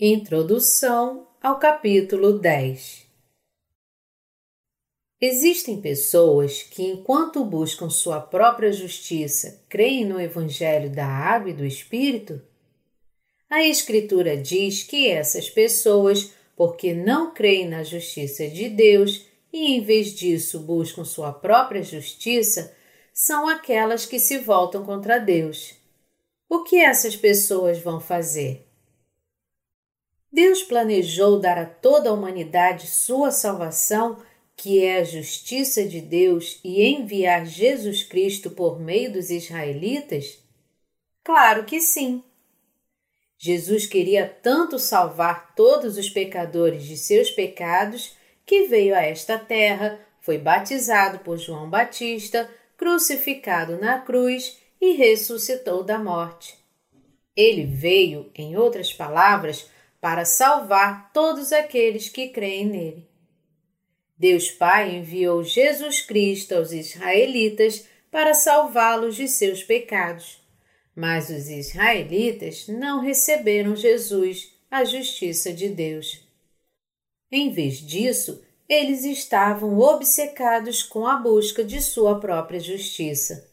Introdução ao capítulo 10 Existem pessoas que, enquanto buscam sua própria justiça, creem no Evangelho da Água e do Espírito? A Escritura diz que essas pessoas, porque não creem na justiça de Deus e, em vez disso, buscam sua própria justiça, são aquelas que se voltam contra Deus. O que essas pessoas vão fazer? Deus planejou dar a toda a humanidade sua salvação, que é a justiça de Deus, e enviar Jesus Cristo por meio dos israelitas? Claro que sim. Jesus queria tanto salvar todos os pecadores de seus pecados que veio a esta terra, foi batizado por João Batista, crucificado na cruz e ressuscitou da morte. Ele veio, em outras palavras, para salvar todos aqueles que creem nele. Deus Pai enviou Jesus Cristo aos israelitas para salvá-los de seus pecados. Mas os israelitas não receberam Jesus, a justiça de Deus. Em vez disso, eles estavam obcecados com a busca de sua própria justiça.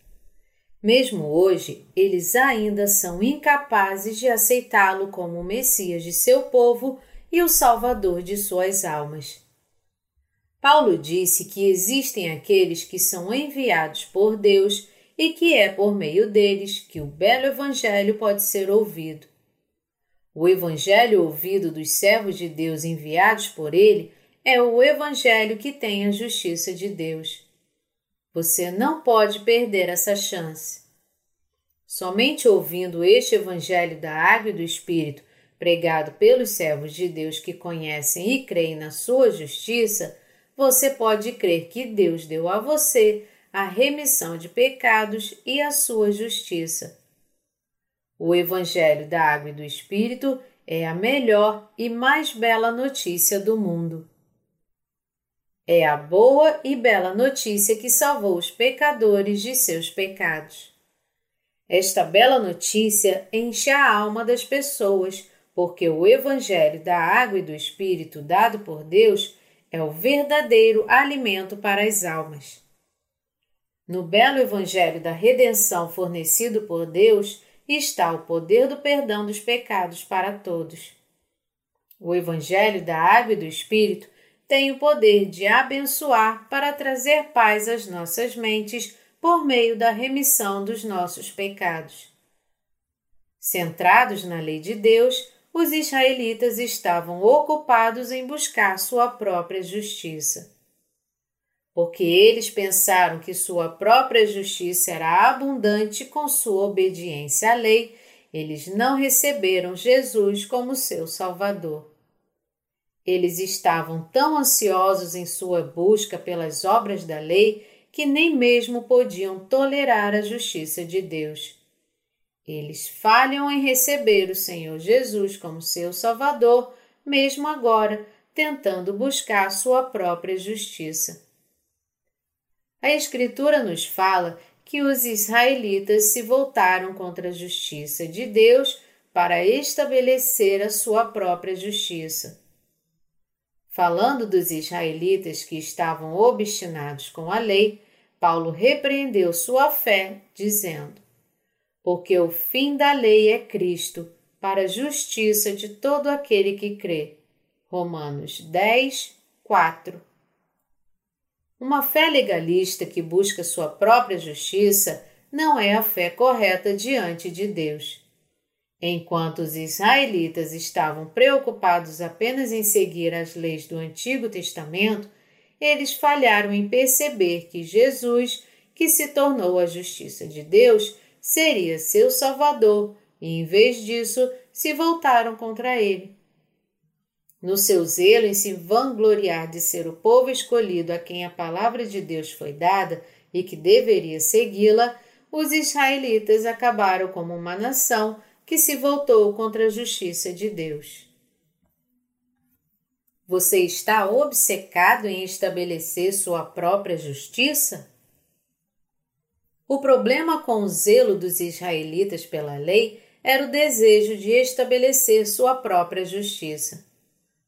Mesmo hoje, eles ainda são incapazes de aceitá-lo como o Messias de seu povo e o Salvador de suas almas. Paulo disse que existem aqueles que são enviados por Deus e que é por meio deles que o belo Evangelho pode ser ouvido. O Evangelho ouvido dos servos de Deus enviados por ele é o Evangelho que tem a justiça de Deus. Você não pode perder essa chance. Somente ouvindo este Evangelho da Água e do Espírito, pregado pelos servos de Deus que conhecem e creem na sua justiça, você pode crer que Deus deu a você a remissão de pecados e a sua justiça. O Evangelho da Água e do Espírito é a melhor e mais bela notícia do mundo. É a boa e bela notícia que salvou os pecadores de seus pecados. Esta bela notícia enche a alma das pessoas, porque o Evangelho da água e do Espírito dado por Deus é o verdadeiro alimento para as almas. No belo Evangelho da redenção fornecido por Deus está o poder do perdão dos pecados para todos. O Evangelho da água e do Espírito tem o poder de abençoar para trazer paz às nossas mentes por meio da remissão dos nossos pecados. Centrados na lei de Deus, os israelitas estavam ocupados em buscar sua própria justiça. Porque eles pensaram que sua própria justiça era abundante com sua obediência à lei, eles não receberam Jesus como seu Salvador. Eles estavam tão ansiosos em sua busca pelas obras da lei que nem mesmo podiam tolerar a justiça de Deus. Eles falham em receber o Senhor Jesus como seu Salvador, mesmo agora, tentando buscar sua própria justiça. A Escritura nos fala que os israelitas se voltaram contra a justiça de Deus para estabelecer a sua própria justiça. Falando dos israelitas que estavam obstinados com a lei, Paulo repreendeu sua fé, dizendo: Porque o fim da lei é Cristo, para a justiça de todo aquele que crê. Romanos 10, 4. Uma fé legalista que busca sua própria justiça não é a fé correta diante de Deus. Enquanto os israelitas estavam preocupados apenas em seguir as leis do Antigo Testamento, eles falharam em perceber que Jesus, que se tornou a justiça de Deus, seria seu Salvador e, em vez disso, se voltaram contra ele. No seu zelo em se vangloriar de ser o povo escolhido a quem a palavra de Deus foi dada e que deveria segui-la, os israelitas acabaram como uma nação que se voltou contra a justiça de Deus. Você está obcecado em estabelecer sua própria justiça? O problema com o zelo dos israelitas pela lei era o desejo de estabelecer sua própria justiça.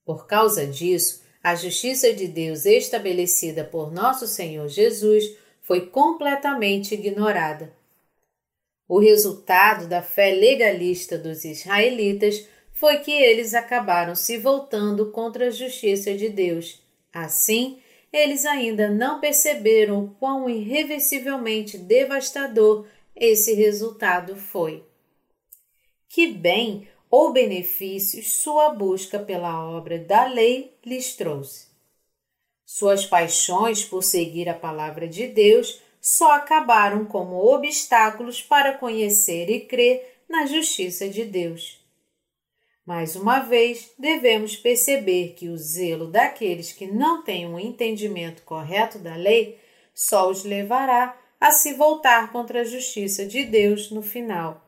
Por causa disso, a justiça de Deus estabelecida por nosso Senhor Jesus foi completamente ignorada. O resultado da fé legalista dos israelitas foi que eles acabaram se voltando contra a justiça de Deus. Assim, eles ainda não perceberam o quão irreversivelmente devastador esse resultado foi que bem ou benefícios sua busca pela obra da lei lhes trouxe. Suas paixões por seguir a palavra de Deus só acabaram como obstáculos para conhecer e crer na justiça de Deus. Mais uma vez, devemos perceber que o zelo daqueles que não têm um entendimento correto da lei só os levará a se voltar contra a justiça de Deus no final.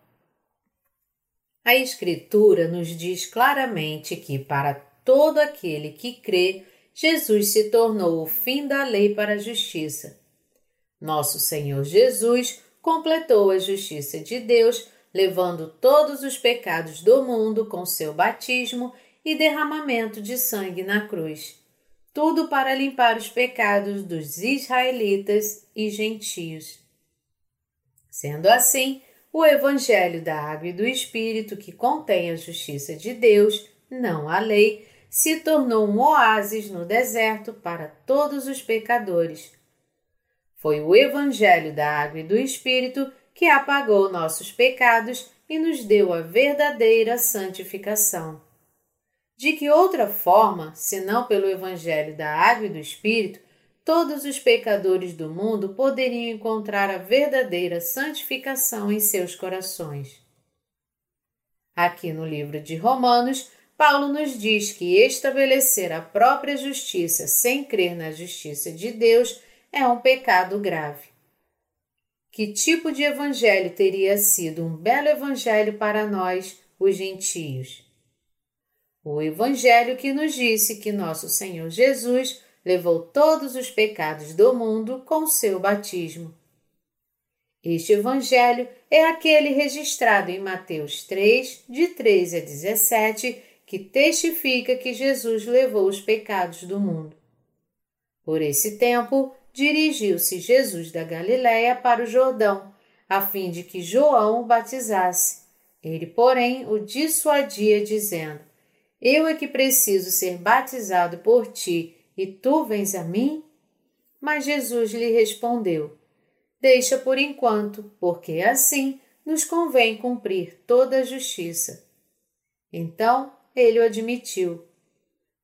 A Escritura nos diz claramente que, para todo aquele que crê, Jesus se tornou o fim da lei para a justiça. Nosso Senhor Jesus completou a justiça de Deus, levando todos os pecados do mundo com seu batismo e derramamento de sangue na cruz. Tudo para limpar os pecados dos israelitas e gentios. Sendo assim, o Evangelho da Água e do Espírito, que contém a justiça de Deus, não a lei, se tornou um oásis no deserto para todos os pecadores. Foi o Evangelho da Água e do Espírito que apagou nossos pecados e nos deu a verdadeira santificação. De que outra forma, senão pelo Evangelho da Água e do Espírito, todos os pecadores do mundo poderiam encontrar a verdadeira santificação em seus corações. Aqui no livro de Romanos, Paulo nos diz que estabelecer a própria justiça sem crer na justiça de Deus é um pecado grave. Que tipo de evangelho teria sido um belo evangelho para nós, os gentios? O evangelho que nos disse que nosso Senhor Jesus levou todos os pecados do mundo com seu batismo. Este evangelho é aquele registrado em Mateus 3, de 13 a 17, que testifica que Jesus levou os pecados do mundo. Por esse tempo, dirigiu-se Jesus da Galiléia para o Jordão, a fim de que João o batizasse. Ele, porém, o dissuadia, dizendo: Eu é que preciso ser batizado por ti, e tu vens a mim? Mas Jesus lhe respondeu: Deixa por enquanto, porque assim nos convém cumprir toda a justiça. Então ele o admitiu.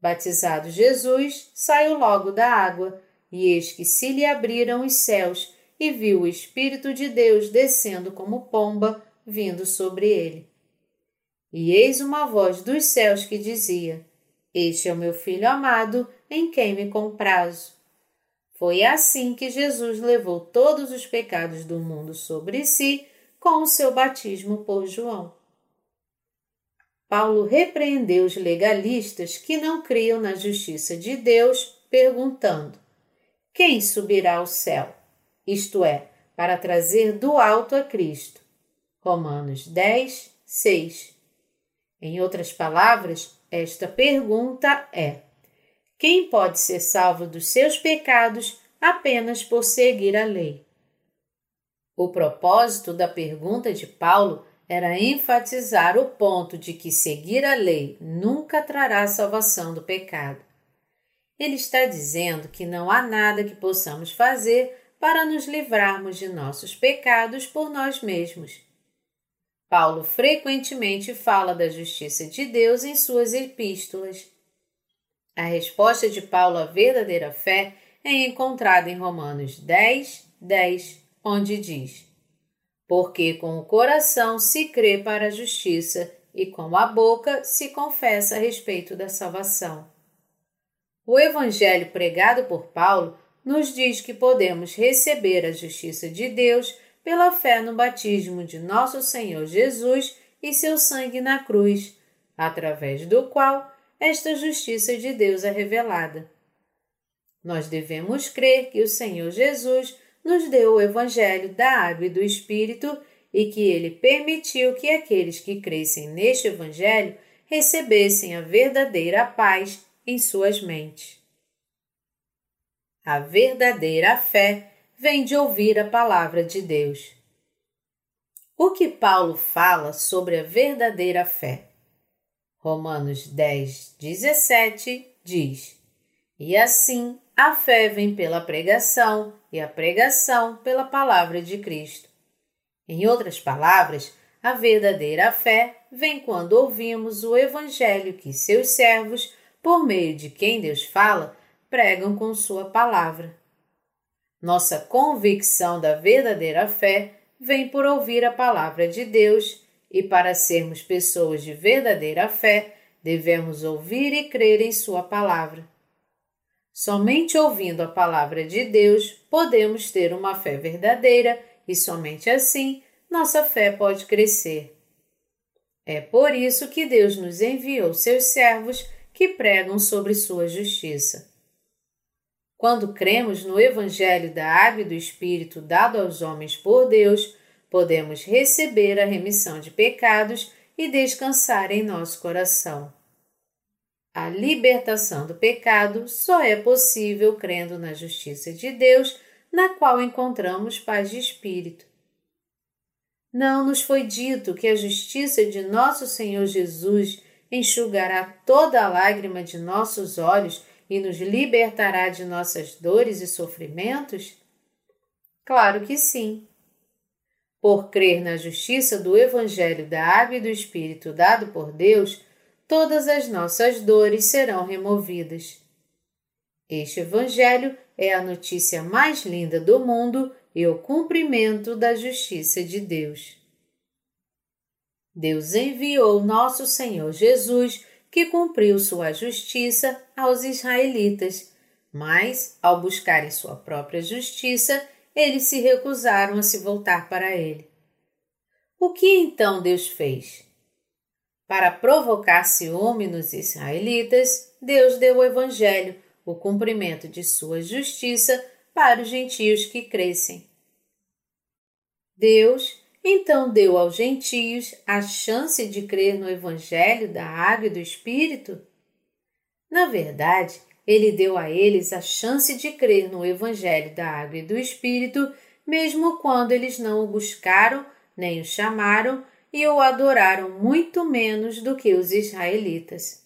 Batizado Jesus, saiu logo da água, e eis que se lhe abriram os céus, e viu o Espírito de Deus descendo como pomba, vindo sobre ele. E eis uma voz dos céus que dizia: Este é o meu filho amado, em quem me comprazo. Foi assim que Jesus levou todos os pecados do mundo sobre si com o seu batismo por João. Paulo repreendeu os legalistas que não criam na justiça de Deus, perguntando: Quem subirá ao céu? Isto é, para trazer do alto a Cristo. Romanos 10, 6. Em outras palavras, esta pergunta é: quem pode ser salvo dos seus pecados apenas por seguir a lei? O propósito da pergunta de Paulo era enfatizar o ponto de que seguir a lei nunca trará salvação do pecado. Ele está dizendo que não há nada que possamos fazer para nos livrarmos de nossos pecados por nós mesmos. Paulo frequentemente fala da justiça de Deus em suas epístolas. A resposta de Paulo à verdadeira fé é encontrada em Romanos 10, 10, onde diz: Porque com o coração se crê para a justiça e com a boca se confessa a respeito da salvação. O evangelho pregado por Paulo nos diz que podemos receber a justiça de Deus pela fé no batismo de nosso Senhor Jesus e seu sangue na cruz, através do qual esta justiça de Deus é revelada. Nós devemos crer que o Senhor Jesus nos deu o Evangelho da Água e do Espírito e que ele permitiu que aqueles que crescem neste Evangelho recebessem a verdadeira paz em suas mentes. A verdadeira fé vem de ouvir a palavra de Deus. O que Paulo fala sobre a verdadeira fé? Romanos 10, 17 diz: E assim a fé vem pela pregação, e a pregação pela palavra de Cristo. Em outras palavras, a verdadeira fé vem quando ouvimos o Evangelho que seus servos, por meio de quem Deus fala, pregam com Sua palavra. Nossa convicção da verdadeira fé vem por ouvir a palavra de Deus e para sermos pessoas de verdadeira fé, devemos ouvir e crer em Sua palavra. Somente ouvindo a palavra de Deus podemos ter uma fé verdadeira e somente assim nossa fé pode crescer. É por isso que Deus nos enviou seus servos que pregam sobre sua justiça. Quando cremos no Evangelho da Água e do Espírito dado aos homens por Deus, podemos receber a remissão de pecados e descansar em nosso coração. A libertação do pecado só é possível crendo na justiça de Deus, na qual encontramos paz de espírito. Não nos foi dito que a justiça de nosso Senhor Jesus enxugará toda a lágrima de nossos olhos e nos libertará de nossas dores e sofrimentos? Claro que sim. Por crer na justiça do Evangelho da Água e do Espírito dado por Deus, todas as nossas dores serão removidas. Este Evangelho é a notícia mais linda do mundo e o cumprimento da justiça de Deus. Deus enviou nosso Senhor Jesus, que cumpriu sua justiça aos israelitas, mas, ao buscarem sua própria justiça, eles se recusaram a se voltar para ele. O que então Deus fez? Para provocar ciúme nos israelitas, Deus deu o Evangelho, o cumprimento de sua justiça, para os gentios que crescem. Deus então deu aos gentios a chance de crer no Evangelho da Água e do Espírito? Na verdade, ele deu a eles a chance de crer no Evangelho da Água e do Espírito, mesmo quando eles não o buscaram, nem o chamaram e o adoraram muito menos do que os israelitas.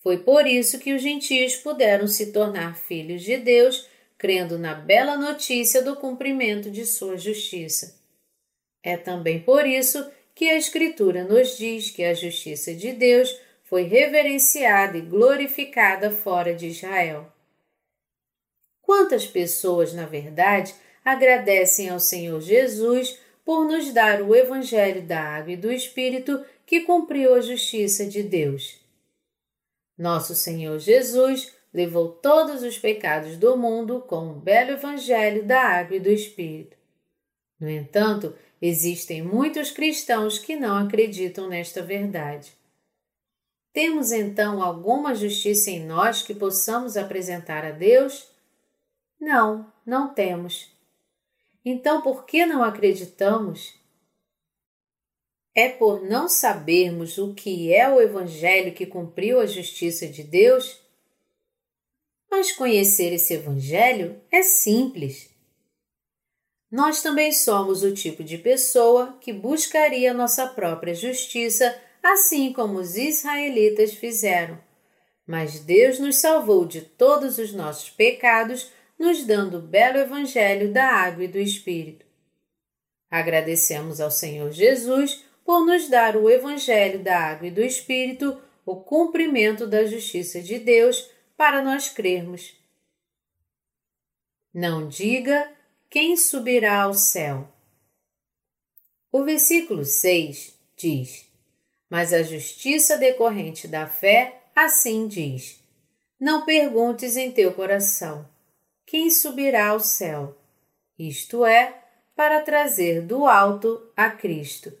Foi por isso que os gentios puderam se tornar filhos de Deus, crendo na bela notícia do cumprimento de sua justiça. É também por isso que a Escritura nos diz que a justiça de Deus foi reverenciada e glorificada fora de Israel. Quantas pessoas, na verdade, agradecem ao Senhor Jesus por nos dar o Evangelho da Água e do Espírito que cumpriu a justiça de Deus. Nosso Senhor Jesus levou todos os pecados do mundo com o belo Evangelho da Água e do Espírito. No entanto, existem muitos cristãos que não acreditam nesta verdade. Temos então alguma justiça em nós que possamos apresentar a Deus? Não, não temos. Então por que não acreditamos? É por não sabermos o que é o Evangelho que cumpriu a justiça de Deus? Mas conhecer esse Evangelho é simples. Nós também somos o tipo de pessoa que buscaria nossa própria justiça assim como os israelitas fizeram. Mas Deus nos salvou de todos os nossos pecados, nos dando o belo Evangelho da água e do Espírito. Agradecemos ao Senhor Jesus por nos dar o Evangelho da água e do Espírito, o cumprimento da justiça de Deus, para nós crermos. Não diga quem subirá ao céu. O versículo 6 diz: mas a justiça decorrente da fé assim diz: Não perguntes em teu coração: quem subirá ao céu? Isto é, para trazer do alto a Cristo.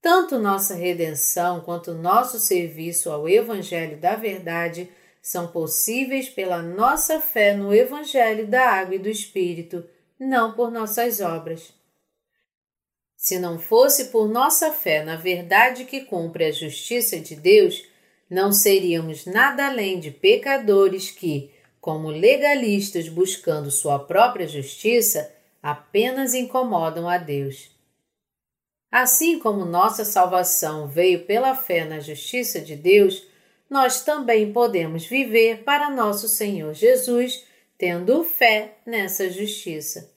Tanto nossa redenção quanto nosso serviço ao Evangelho da Verdade são possíveis pela nossa fé no Evangelho da Água e do Espírito, não por nossas obras. Se não fosse por nossa fé na verdade que cumpre a justiça de Deus, não seríamos nada além de pecadores que, como legalistas buscando sua própria justiça, apenas incomodam a Deus. Assim como nossa salvação veio pela fé na justiça de Deus, nós também podemos viver para nosso Senhor Jesus, tendo fé nessa justiça.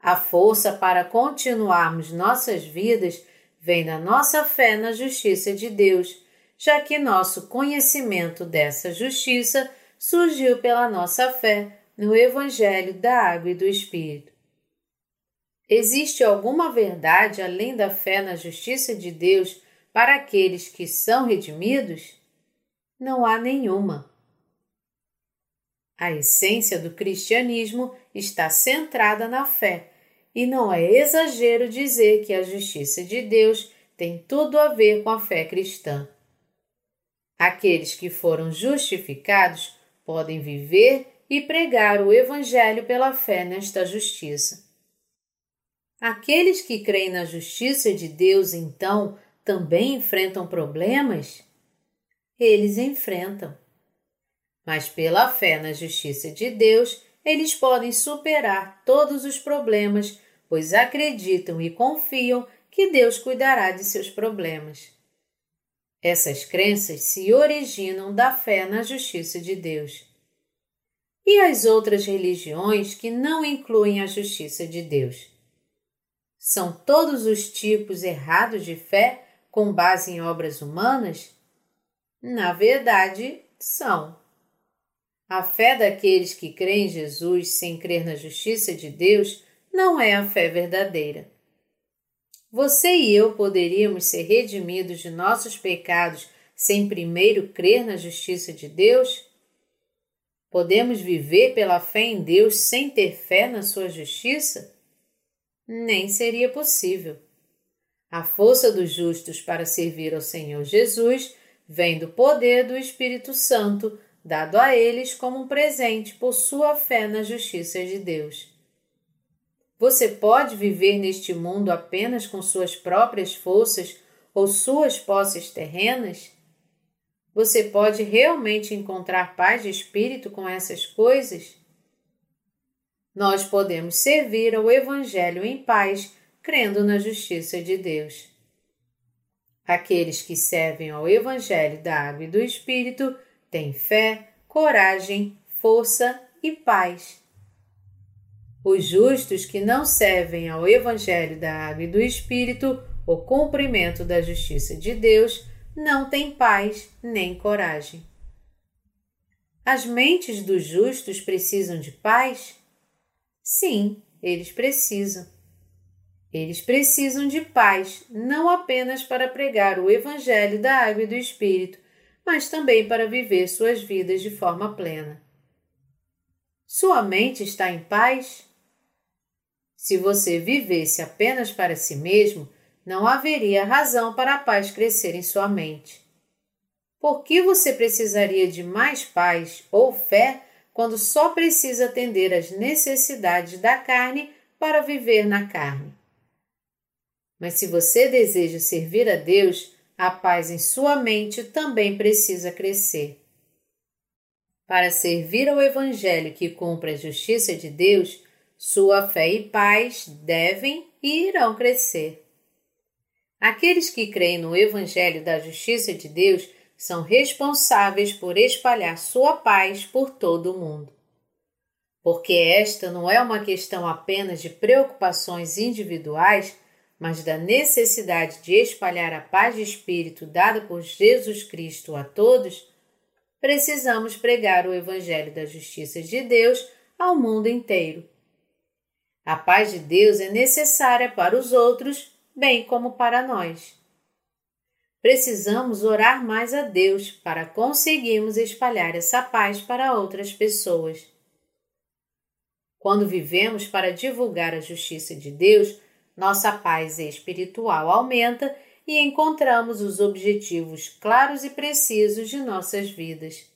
A força para continuarmos nossas vidas vem da nossa fé na justiça de Deus, já que nosso conhecimento dessa justiça surgiu pela nossa fé no Evangelho da Água e do Espírito. Existe alguma verdade além da fé na justiça de Deus para aqueles que são redimidos? Não há nenhuma. A essência do cristianismo está centrada na fé, e não é exagero dizer que a justiça de Deus tem tudo a ver com a fé cristã. Aqueles que foram justificados podem viver e pregar o Evangelho pela fé nesta justiça. Aqueles que creem na justiça de Deus, então, também enfrentam problemas? Eles enfrentam. Mas pela fé na justiça de Deus, eles podem superar todos os problemas, pois acreditam e confiam que Deus cuidará de seus problemas. Essas crenças se originam da fé na justiça de Deus. E as outras religiões que não incluem a justiça de Deus? São todos os tipos errados de fé com base em obras humanas? Na verdade, são. A fé daqueles que creem em Jesus sem crer na justiça de Deus não é a fé verdadeira. Você e eu poderíamos ser redimidos de nossos pecados sem primeiro crer na justiça de Deus? Podemos viver pela fé em Deus sem ter fé na sua justiça? Nem seria possível. A força dos justos para servir ao Senhor Jesus vem do poder do Espírito Santo, dado a eles como um presente por sua fé na justiça de Deus. Você pode viver neste mundo apenas com suas próprias forças ou suas posses terrenas? Você pode realmente encontrar paz de espírito com essas coisas? Nós podemos servir ao Evangelho em paz, crendo na justiça de Deus. Aqueles que servem ao Evangelho da Água e do Espírito têm fé, coragem, força e paz. Os justos que não servem ao Evangelho da Água e do Espírito, o cumprimento da justiça de Deus, não têm paz nem coragem. As mentes dos justos precisam de paz? Sim, eles precisam. Eles precisam de paz, não apenas para pregar o Evangelho da Água e do Espírito, mas também para viver suas vidas de forma plena. Sua mente está em paz? Se você vivesse apenas para si mesmo, não haveria razão para a paz crescer em sua mente. Por que você precisaria de mais paz ou fé quando só precisa atender às necessidades da carne para viver na carne? Mas se você deseja servir a Deus, a paz em sua mente também precisa crescer. Para servir ao Evangelho que cumpre a justiça de Deus, sua fé e paz devem e irão crescer. Aqueles que creem no Evangelho da Justiça de Deus são responsáveis por espalhar sua paz por todo o mundo. Porque esta não é uma questão apenas de preocupações individuais, mas da necessidade de espalhar a paz de espírito dada por Jesus Cristo a todos, precisamos pregar o Evangelho da Justiça de Deus ao mundo inteiro a paz de Deus é necessária para os outros, bem como para nós. Precisamos orar mais a Deus para conseguirmos espalhar essa paz para outras pessoas. Quando vivemos para divulgar a justiça de Deus, nossa paz espiritual aumenta e encontramos os objetivos claros e precisos de nossas vidas.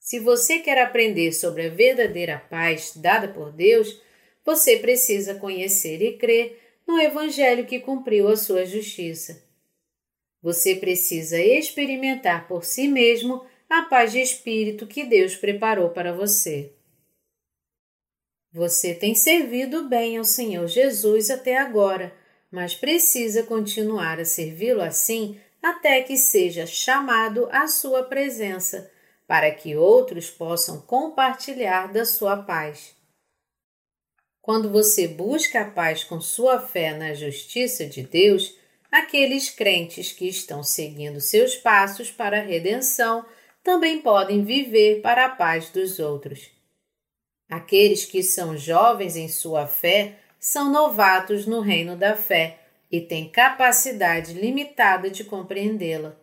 Se você quer aprender sobre a verdadeira paz dada por Deus, você precisa conhecer e crer no Evangelho que cumpriu a sua justiça. Você precisa experimentar por si mesmo a paz de espírito que Deus preparou para você. Você tem servido bem ao Senhor Jesus até agora, mas precisa continuar a servi-lo assim até que seja chamado à sua presença, para que outros possam compartilhar da sua paz. Quando você busca a paz com sua fé na justiça de Deus, aqueles crentes que estão seguindo seus passos para a redenção também podem viver para a paz dos outros. Aqueles que são jovens em sua fé são novatos no reino da fé e têm capacidade limitada de compreendê-la.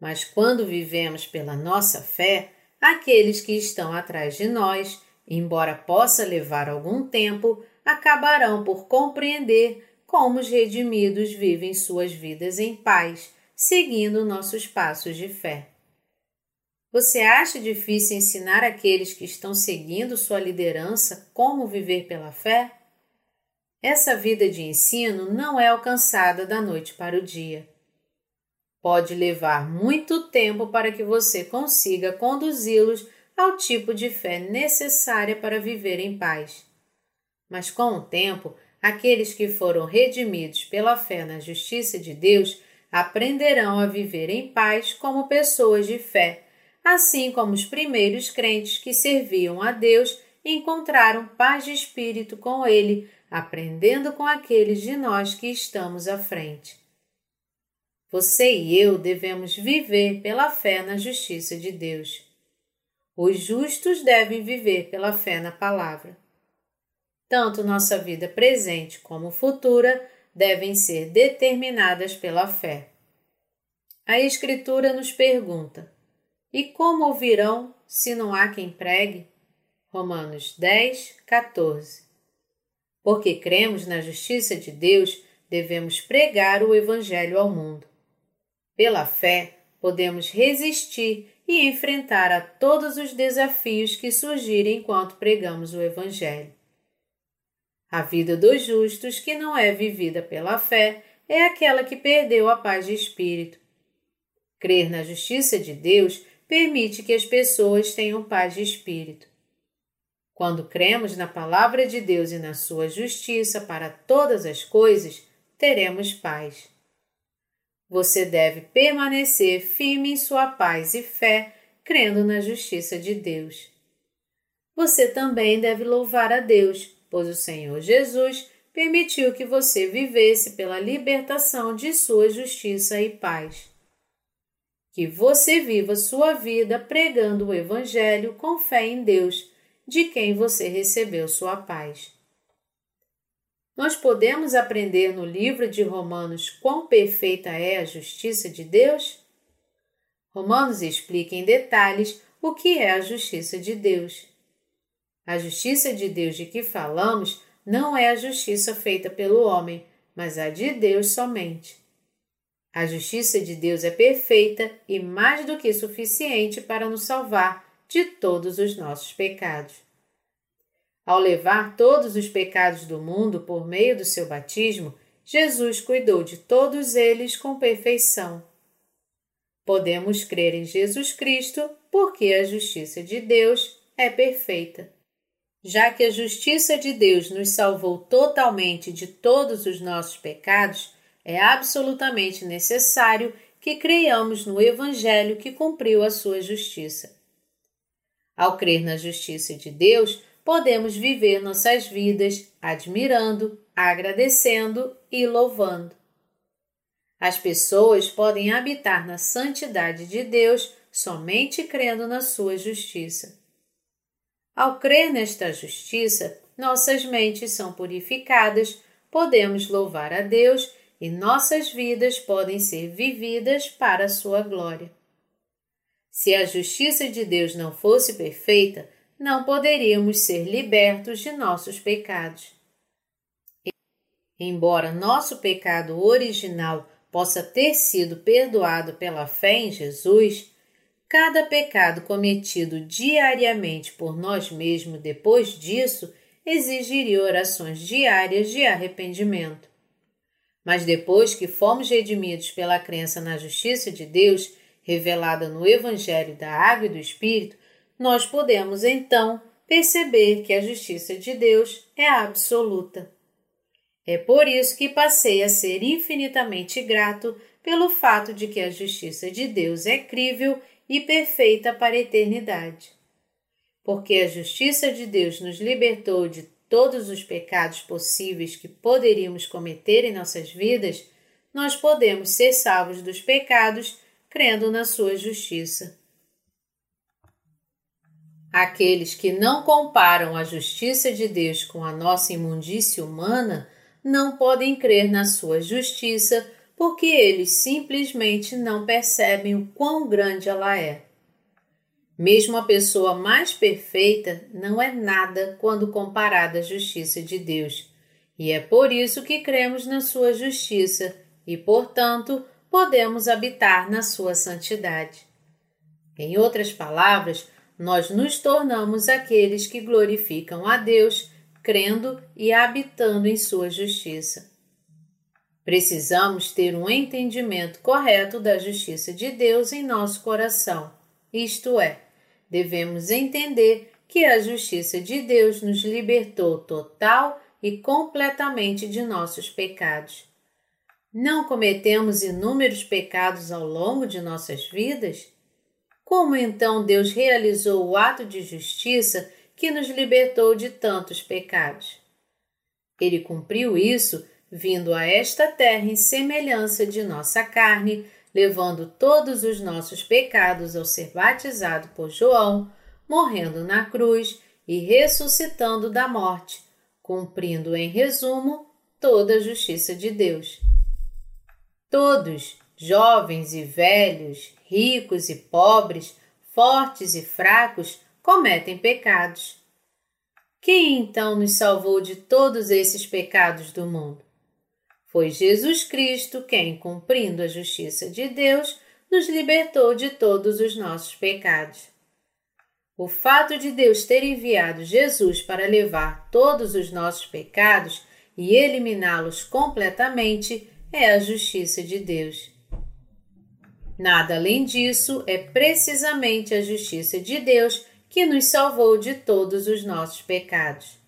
Mas quando vivemos pela nossa fé, aqueles que estão atrás de nós, embora possa levar algum tempo, acabarão por compreender como os redimidos vivem suas vidas em paz, seguindo nossos passos de fé. Você acha difícil ensinar aqueles que estão seguindo sua liderança como viver pela fé? Essa vida de ensino não é alcançada da noite para o dia. Pode levar muito tempo para que você consiga conduzi-los ao tipo de fé necessária para viver em paz. Mas com o tempo, aqueles que foram redimidos pela fé na justiça de Deus aprenderão a viver em paz como pessoas de fé, assim como os primeiros crentes que serviam a Deus encontraram paz de espírito com Ele aprendendo com aqueles de nós que estamos à frente. Você e eu devemos viver pela fé na justiça de Deus. Os justos devem viver pela fé na palavra. Tanto nossa vida presente como futura devem ser determinadas pela fé. A Escritura nos pergunta: E como ouvirão se não há quem pregue? Romanos 10, 14. Porque cremos na justiça de Deus, devemos pregar o Evangelho ao mundo. Pela fé, podemos resistir e enfrentar a todos os desafios que surgirem enquanto pregamos o Evangelho. A vida dos justos, que não é vivida pela fé, é aquela que perdeu a paz de espírito. Crer na justiça de Deus permite que as pessoas tenham paz de espírito. Quando cremos na palavra de Deus e na sua justiça para todas as coisas, teremos paz. Você deve permanecer firme em sua paz e fé, crendo na justiça de Deus. Você também deve louvar a Deus, pois o Senhor Jesus permitiu que você vivesse pela libertação de sua justiça e paz. Que você viva sua vida pregando o Evangelho com fé em Deus de quem você recebeu sua paz. Nós podemos aprender no livro de Romanos quão perfeita é a justiça de Deus? Romanos explica em detalhes o que é a justiça de Deus. A justiça de Deus de que falamos não é a justiça feita pelo homem, mas a de Deus somente. A justiça de Deus é perfeita e mais do que suficiente para nos salvar de todos os nossos pecados. Ao levar todos os pecados do mundo por meio do seu batismo, Jesus cuidou de todos eles com perfeição. Podemos crer em Jesus Cristo porque a justiça de Deus é perfeita. Já que a justiça de Deus nos salvou totalmente de todos os nossos pecados, é absolutamente necessário que creiamos no Evangelho que cumpriu a sua justiça. Ao crer na justiça de Deus, podemos viver nossas vidas admirando, agradecendo e louvando. As pessoas podem habitar na santidade de Deus somente crendo na sua justiça. Ao crer nesta justiça, nossas mentes são purificadas, podemos louvar a Deus e nossas vidas podem ser vividas para a sua glória. Se a justiça de Deus não fosse perfeita, não poderíamos ser libertos de nossos pecados. Embora nosso pecado original possa ter sido perdoado pela fé em Jesus, cada pecado cometido diariamente por nós mesmos depois disso exigiria orações diárias de arrependimento. Mas depois que fomos redimidos pela crença na justiça de Deus, revelada no Evangelho da Água e do Espírito, nós podemos então perceber que a justiça de Deus é absoluta. É por isso que passei a ser infinitamente grato pelo fato de que a justiça de Deus é crível e perfeita para a eternidade. Porque a justiça de Deus nos libertou de todos os pecados possíveis que poderíamos cometer em nossas vidas, nós podemos ser salvos dos pecados crendo na sua justiça. Aqueles que não comparam a justiça de Deus com a nossa imundície humana não podem crer na sua justiça porque eles simplesmente não percebem o quão grande ela é. Mesmo a pessoa mais perfeita não é nada quando comparada à justiça de Deus, e é por isso que cremos na sua justiça e, portanto, podemos habitar na sua santidade. Em outras palavras, nós nos tornamos aqueles que glorificam a Deus, crendo e habitando em sua justiça. Precisamos ter um entendimento correto da justiça de Deus em nosso coração, isto é, devemos entender que a justiça de Deus nos libertou total e completamente de nossos pecados. Não cometemos inúmeros pecados ao longo de nossas vidas? Como então Deus realizou o ato de justiça que nos libertou de tantos pecados? Ele cumpriu isso vindo a esta terra em semelhança de nossa carne, levando todos os nossos pecados ao ser batizado por João, morrendo na cruz e ressuscitando da morte, cumprindo em resumo toda a justiça de Deus. Todos, jovens e velhos, ricos e pobres, fortes e fracos, cometem pecados. Quem então nos salvou de todos esses pecados do mundo? Foi Jesus Cristo quem, cumprindo a justiça de Deus, nos libertou de todos os nossos pecados. O fato de Deus ter enviado Jesus para levar todos os nossos pecados e eliminá-los completamente é a justiça de Deus. Nada além disso é precisamente a justiça de Deus que nos salvou de todos os nossos pecados.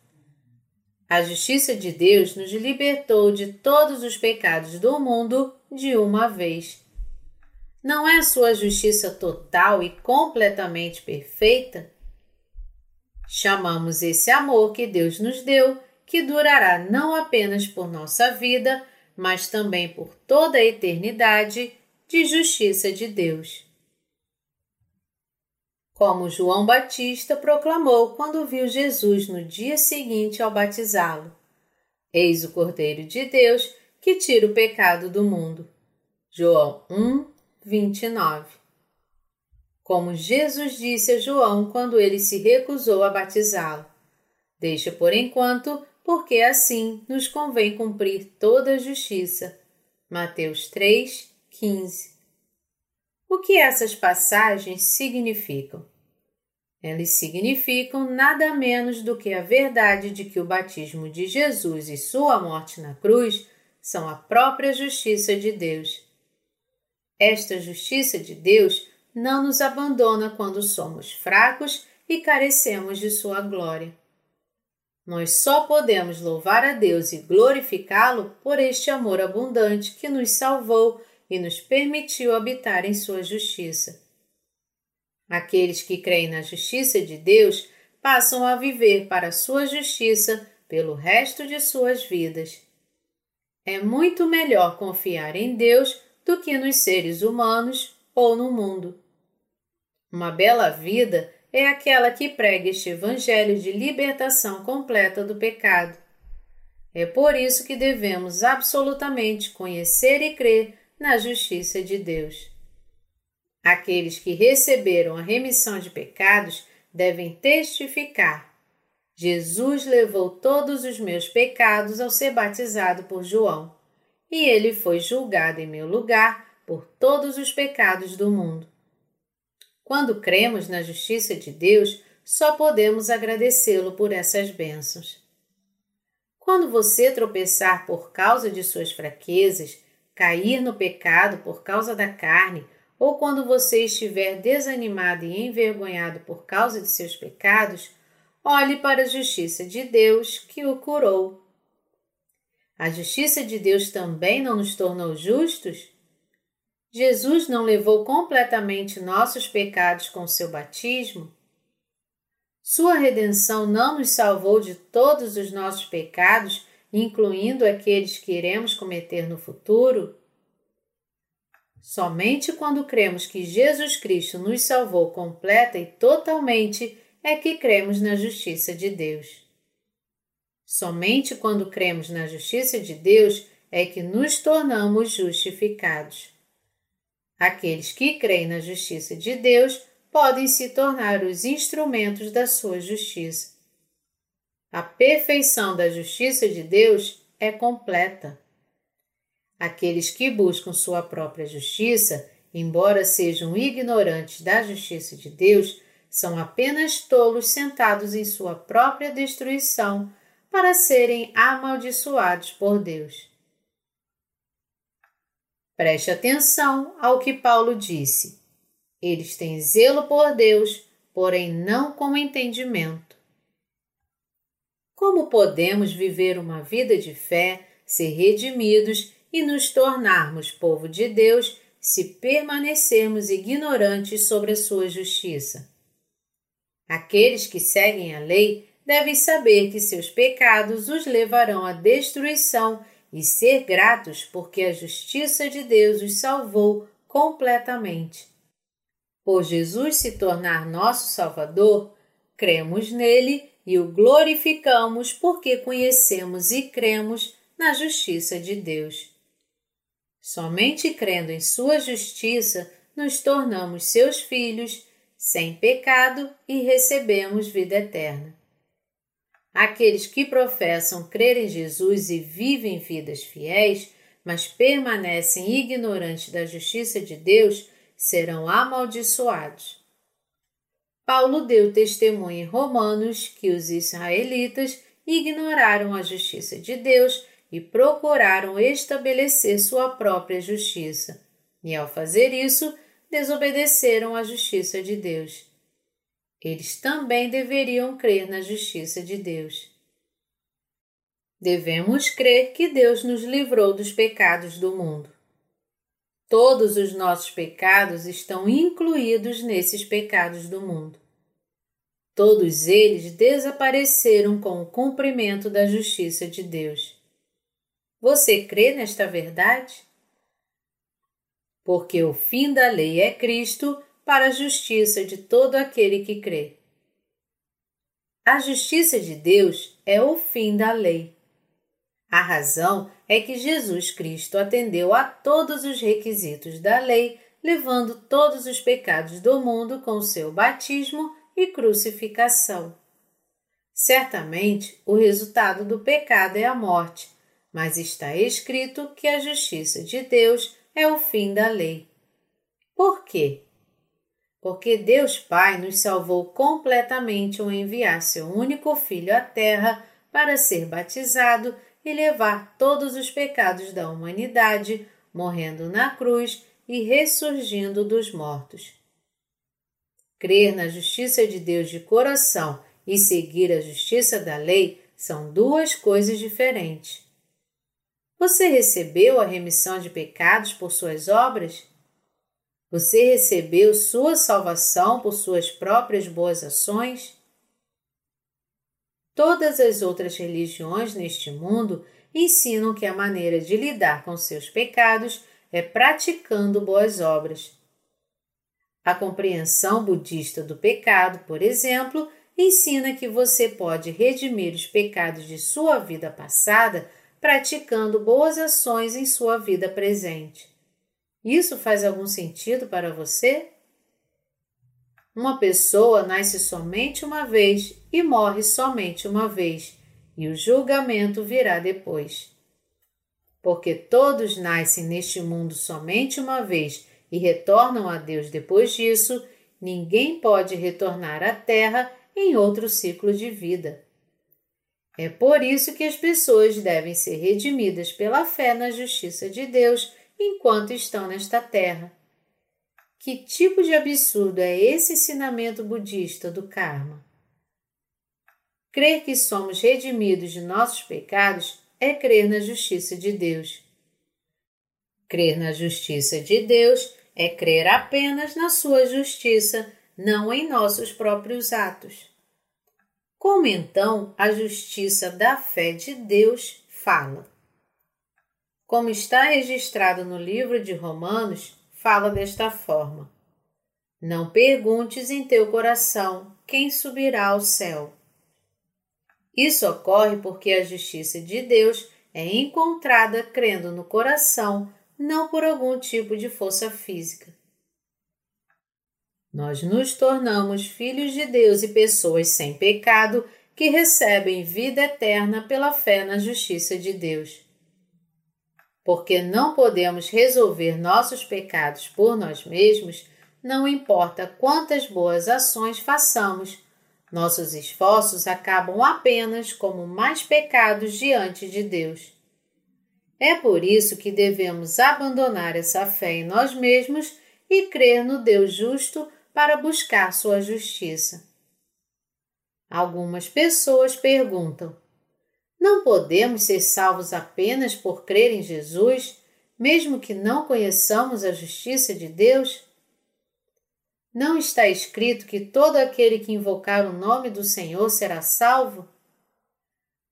A justiça de Deus nos libertou de todos os pecados do mundo de uma vez. Não é a sua justiça total e completamente perfeita? Chamamos esse amor que Deus nos deu, que durará não apenas por nossa vida, mas também por toda a eternidade, de justiça de Deus. Como João Batista proclamou quando viu Jesus no dia seguinte ao batizá-lo: Eis o Cordeiro de Deus que tira o pecado do mundo. João 1, 29. Como Jesus disse a João quando ele se recusou a batizá-lo: Deixa por enquanto porque assim nos convém cumprir toda a justiça. Mateus 3, 15. O que essas passagens significam? Elas significam nada menos do que a verdade de que o batismo de Jesus e sua morte na cruz são a própria justiça de Deus. Esta justiça de Deus não nos abandona quando somos fracos e carecemos de sua glória. Nós só podemos louvar a Deus e glorificá-lo por este amor abundante que nos salvou e nos permitiu habitar em sua justiça. Aqueles que creem na justiça de Deus passam a viver para sua justiça pelo resto de suas vidas. É muito melhor confiar em Deus do que nos seres humanos ou no mundo. Uma bela vida é aquela que prega este evangelho de libertação completa do pecado. É por isso que devemos absolutamente conhecer e crer na justiça de Deus. Aqueles que receberam a remissão de pecados devem testificar. Jesus levou todos os meus pecados ao ser batizado por João, e ele foi julgado em meu lugar por todos os pecados do mundo. Quando cremos na justiça de Deus, só podemos agradecê-lo por essas bênçãos. Quando você tropeçar por causa de suas fraquezas, cair no pecado por causa da carne, ou quando você estiver desanimado e envergonhado por causa de seus pecados, olhe para a justiça de Deus que o curou. A justiça de Deus também não nos tornou justos? Jesus não levou completamente nossos pecados com seu batismo? Sua redenção não nos salvou de todos os nossos pecados, incluindo aqueles que iremos cometer no futuro? Somente quando cremos que Jesus Cristo nos salvou completa e totalmente é que cremos na justiça de Deus. Somente quando cremos na justiça de Deus é que nos tornamos justificados. Aqueles que creem na justiça de Deus podem se tornar os instrumentos da sua justiça. A perfeição da justiça de Deus é completa. Aqueles que buscam sua própria justiça, embora sejam ignorantes da justiça de Deus, são apenas tolos sentados em sua própria destruição para serem amaldiçoados por Deus. Preste atenção ao que Paulo disse. Eles têm zelo por Deus, porém não com entendimento. Como podemos viver uma vida de fé, ser redimidos e nos tornarmos povo de Deus se permanecermos ignorantes sobre a sua justiça? Aqueles que seguem a lei devem saber que seus pecados os levarão à destruição e ser gratos porque a justiça de Deus os salvou completamente. Por Jesus se tornar nosso Salvador, cremos nele e o glorificamos porque conhecemos e cremos na justiça de Deus. Somente crendo em Sua justiça nos tornamos seus filhos sem pecado e recebemos vida eterna. Aqueles que professam crer em Jesus e vivem vidas fiéis, mas permanecem ignorantes da justiça de Deus, serão amaldiçoados. Paulo deu testemunho em Romanos que os israelitas ignoraram a justiça de Deus e procuraram estabelecer sua própria justiça. E ao fazer isso, desobedeceram à justiça de Deus. Eles também deveriam crer na justiça de Deus. Devemos crer que Deus nos livrou dos pecados do mundo. Todos os nossos pecados estão incluídos nesses pecados do mundo. Todos eles desapareceram com o cumprimento da justiça de Deus. Você crê nesta verdade? porque o fim da lei é Cristo para a justiça de todo aquele que crê. A justiça de Deus é o fim da lei. A razão é que Jesus Cristo atendeu a todos os requisitos da lei, levando todos os pecados do mundo com seu batismo e crucificação. Certamente, o resultado do pecado é a morte, mas está escrito que a justiça de Deus é o fim da lei. Por quê? Porque Deus Pai nos salvou completamente ao enviar seu único Filho à Terra para ser batizado e levar todos os pecados da humanidade, morrendo na cruz e ressurgindo dos mortos. Crer na justiça de Deus de coração e seguir a justiça da lei são duas coisas diferentes. Você recebeu a remissão de pecados por suas obras? Você recebeu sua salvação por suas próprias boas ações? Todas as outras religiões neste mundo ensinam que a maneira de lidar com seus pecados é praticando boas obras. A compreensão budista do pecado, por exemplo, ensina que você pode redimir os pecados de sua vida passada praticando boas ações em sua vida presente. Isso faz algum sentido para você? Uma pessoa nasce somente uma vez e morre somente uma vez, e o julgamento virá depois. Porque todos nascem neste mundo somente uma vez e retornam a Deus depois disso, ninguém pode retornar à Terra em outro ciclo de vida. É por isso que as pessoas devem ser redimidas pela fé na justiça de Deus enquanto estão nesta terra. Que tipo de absurdo é esse ensinamento budista do karma? Crer que somos redimidos de nossos pecados é crer na justiça de Deus. Crer na justiça de Deus é crer apenas na sua justiça, não em nossos próprios atos. Como então a justiça da fé de Deus fala? Como está registrado no livro de Romanos, fala desta forma: Não perguntes em teu coração quem subirá ao céu. Isso ocorre porque a justiça de Deus é encontrada crendo no coração não por algum tipo de força física. Nós nos tornamos filhos de Deus e pessoas sem pecado que recebem vida eterna pela fé na justiça de Deus. Porque não podemos resolver nossos pecados por nós mesmos, não importa quantas boas ações façamos, nossos esforços acabam apenas como mais pecados diante de Deus. É por isso que devemos abandonar essa fé em nós mesmos e crer no Deus justo para buscar sua justiça. Algumas pessoas perguntam: não podemos ser salvos apenas por crer em Jesus, mesmo que não conheçamos a justiça de Deus? Não está escrito que todo aquele que invocar o nome do Senhor será salvo?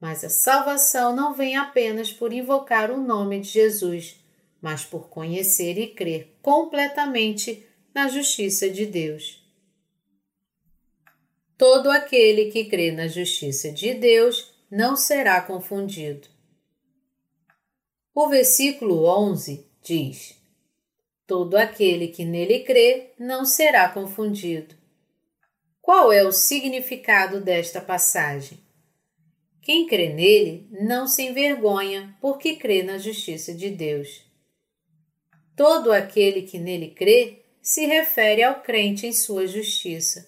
Mas a salvação não vem apenas por invocar o nome de Jesus, mas por conhecer e crer completamente na justiça de Deus. Todo aquele que crê na justiça de Deus não será confundido. O versículo 11 diz: Todo aquele que nele crê não será confundido. Qual é o significado desta passagem? Quem crê nele não se envergonha, porque crê na justiça de Deus. Todo aquele que nele crê se refere ao crente em sua justiça.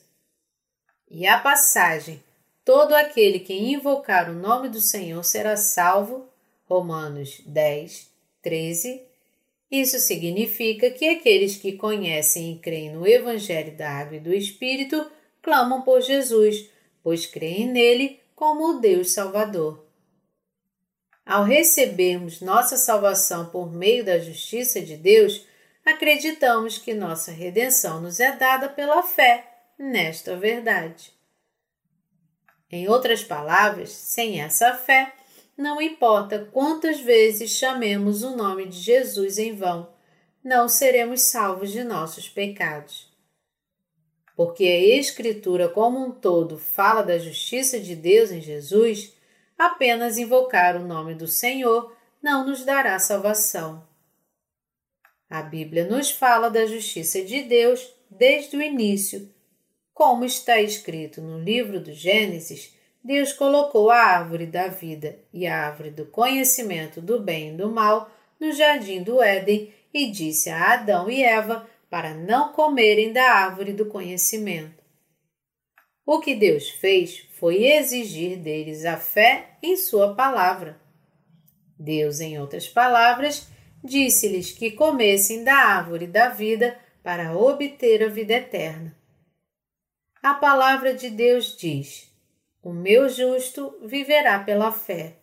E a passagem: todo aquele que invocar o nome do Senhor será salvo, Romanos 10, 13. Isso significa que aqueles que conhecem e creem no Evangelho da Água e do Espírito clamam por Jesus, pois creem nele como o Deus Salvador. Ao recebermos nossa salvação por meio da justiça de Deus, acreditamos que nossa redenção nos é dada pela fé nesta verdade. Em outras palavras, sem essa fé, não importa quantas vezes chamemos o nome de Jesus em vão, não seremos salvos de nossos pecados porque a Escritura como um todo fala da justiça de Deus em Jesus, apenas invocar o nome do Senhor não nos dará salvação. A Bíblia nos fala da justiça de Deus desde o início. Como está escrito no livro do Gênesis, Deus colocou a árvore da vida e a árvore do conhecimento do bem e do mal no jardim do Éden e disse a Adão e Eva para não comerem da árvore do conhecimento. O que Deus fez foi exigir deles a fé em Sua palavra. Deus, em outras palavras, disse-lhes que comessem da árvore da vida para obter a vida eterna. A palavra de Deus diz: O meu justo viverá pela fé.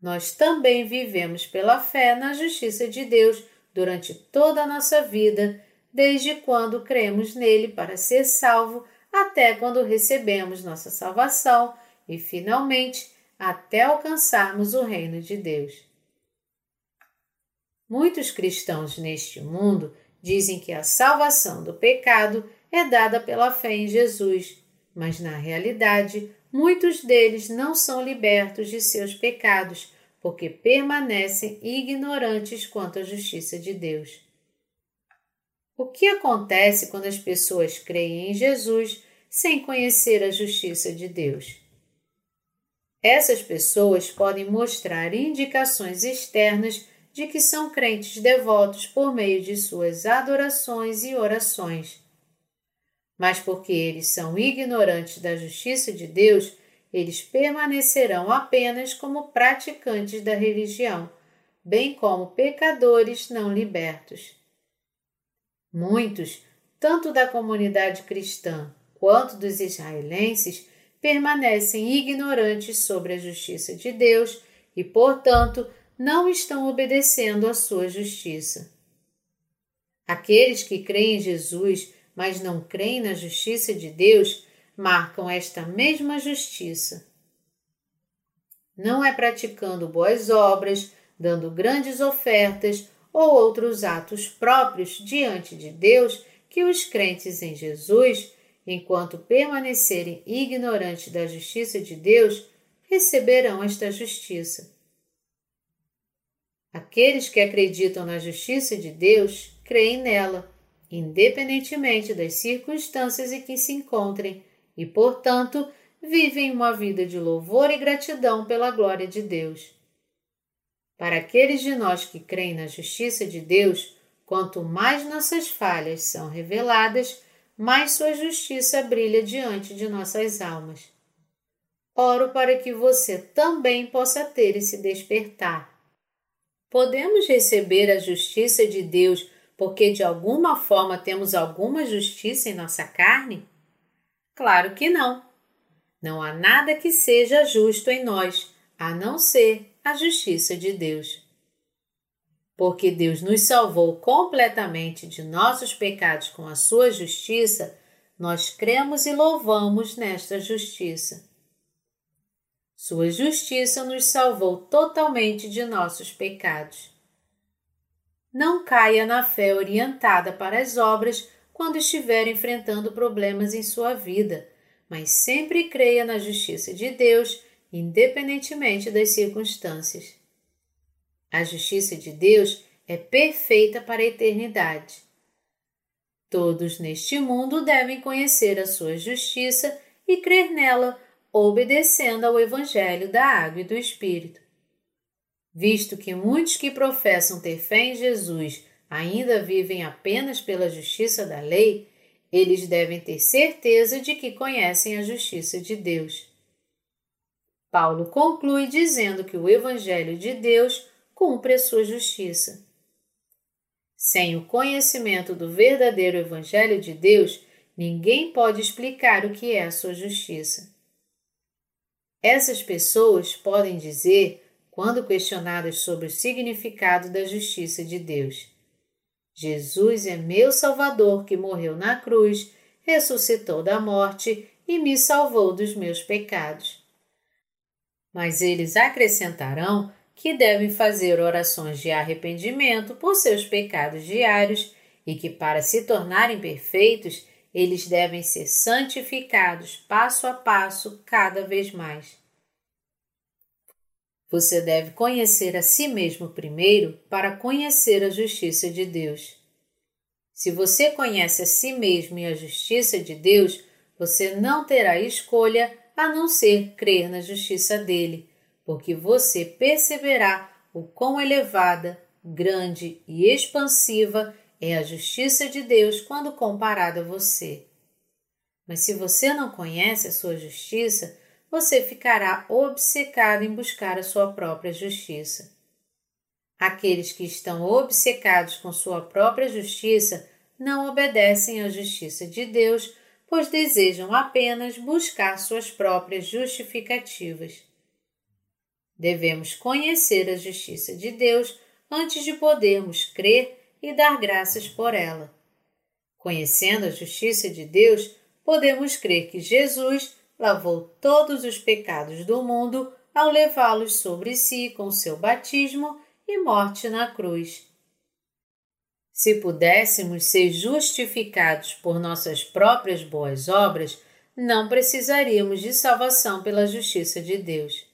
Nós também vivemos pela fé na justiça de Deus durante toda a nossa vida, desde quando cremos nele para ser salvo até quando recebemos nossa salvação e, finalmente, até alcançarmos o reino de Deus. Muitos cristãos neste mundo dizem que a salvação do pecado é dada pela fé em Jesus, mas na realidade, muitos deles não são libertos de seus pecados porque permanecem ignorantes quanto à justiça de Deus. O que acontece quando as pessoas creem em Jesus sem conhecer a justiça de Deus? Essas pessoas podem mostrar indicações externas de que são crentes devotos por meio de suas adorações e orações. Mas porque eles são ignorantes da justiça de Deus, eles permanecerão apenas como praticantes da religião, bem como pecadores não libertos. Muitos, tanto da comunidade cristã quanto dos israelenses, permanecem ignorantes sobre a justiça de Deus e, portanto, não estão obedecendo à sua justiça. Aqueles que creem em Jesus, mas não creem na justiça de Deus, marcam esta mesma justiça. Não é praticando boas obras, dando grandes ofertas ou outros atos próprios diante de Deus que os crentes em Jesus, enquanto permanecerem ignorantes da justiça de Deus, receberão esta justiça. Aqueles que acreditam na justiça de Deus creem nela, independentemente das circunstâncias em que se encontrem, e, portanto, vivem uma vida de louvor e gratidão pela glória de Deus. Para aqueles de nós que creem na justiça de Deus, quanto mais nossas falhas são reveladas, mais Sua justiça brilha diante de nossas almas. Oro para que você também possa ter esse despertar. Podemos receber a justiça de Deus porque de alguma forma temos alguma justiça em nossa carne? Claro que não. Não há nada que seja justo em nós, a não ser a justiça de Deus. Porque Deus nos salvou completamente de nossos pecados com a sua justiça, nós cremos e louvamos nesta justiça. Sua justiça nos salvou totalmente de nossos pecados. Não caia na fé orientada para as obras quando estiver enfrentando problemas em sua vida, mas sempre creia na justiça de Deus, independentemente das circunstâncias. A justiça de Deus é perfeita para a eternidade. Todos neste mundo devem conhecer a sua justiça e crer nela, obedecendo ao Evangelho da Água e do Espírito. Visto que muitos que professam ter fé em Jesus ainda vivem apenas pela justiça da lei, eles devem ter certeza de que conhecem a justiça de Deus. Paulo conclui dizendo que o Evangelho de Deus cumpre a sua justiça. Sem o conhecimento do verdadeiro Evangelho de Deus, ninguém pode explicar o que é a sua justiça. Essas pessoas podem dizer, quando questionadas sobre o significado da justiça de Deus, Jesus é meu Salvador que morreu na cruz, ressuscitou da morte e me salvou dos meus pecados. Mas eles acrescentarão que devem fazer orações de arrependimento por seus pecados diários e que, para se tornarem perfeitos, eles devem ser santificados passo a passo cada vez mais. Você deve conhecer a si mesmo primeiro para conhecer a justiça de Deus. Se você conhece a si mesmo e a justiça de Deus, você não terá escolha a não ser crer na justiça dele, porque você perceberá o quão elevada, grande e expansiva é a justiça de Deus quando comparada a você. Mas se você não conhece a sua justiça, você ficará obcecado em buscar a sua própria justiça. Aqueles que estão obcecados com sua própria justiça não obedecem à justiça de Deus, pois desejam apenas buscar suas próprias justificativas. Devemos conhecer a justiça de Deus antes de podermos crer e dar graças por ela. Conhecendo a justiça de Deus, podemos crer que Jesus lavou todos os pecados do mundo ao levá-los sobre si com seu batismo e morte na cruz. Se pudéssemos ser justificados por nossas próprias boas obras, não precisaríamos de salvação pela justiça de Deus.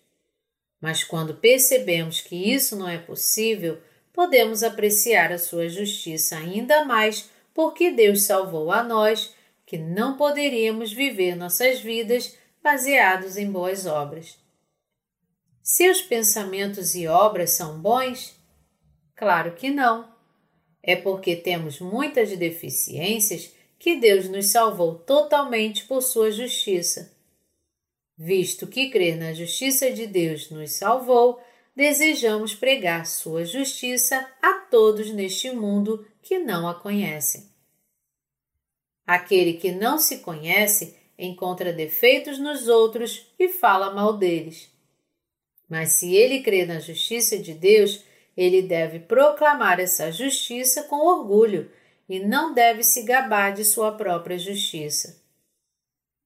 Mas quando percebemos que isso não é possível, podemos apreciar a sua justiça ainda mais porque Deus salvou a nós que não poderíamos viver nossas vidas baseados em boas obras. Seus pensamentos e obras são bons? Claro que não. É porque temos muitas deficiências que Deus nos salvou totalmente por sua justiça. Visto que crer na justiça de Deus nos salvou, desejamos pregar sua justiça a todos neste mundo que não a conhecem. Aquele que não se conhece encontra defeitos nos outros e fala mal deles. Mas se ele crê na justiça de Deus, ele deve proclamar essa justiça com orgulho e não deve se gabar de sua própria justiça.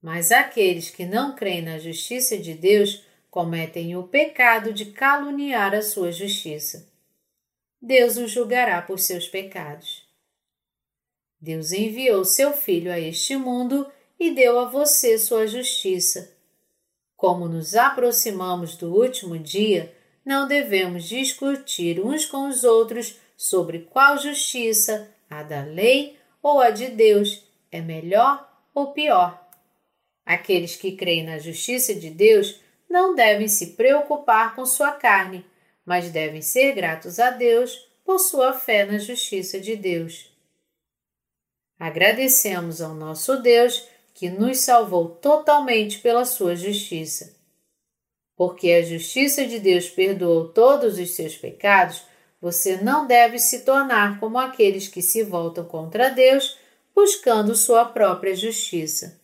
Mas aqueles que não creem na justiça de Deus cometem o pecado de caluniar a sua justiça. Deus os julgará por seus pecados. Deus enviou seu Filho a este mundo e deu a você sua justiça. Como nos aproximamos do último dia, não devemos discutir uns com os outros sobre qual justiça, a da lei ou a de Deus, é melhor ou pior. Aqueles que creem na justiça de Deus não devem se preocupar com sua carne, mas devem ser gratos a Deus por sua fé na justiça de Deus. Agradecemos ao nosso Deus que nos salvou totalmente pela sua justiça. Porque a justiça de Deus perdoou todos os seus pecados, você não deve se tornar como aqueles que se voltam contra Deus buscando sua própria justiça.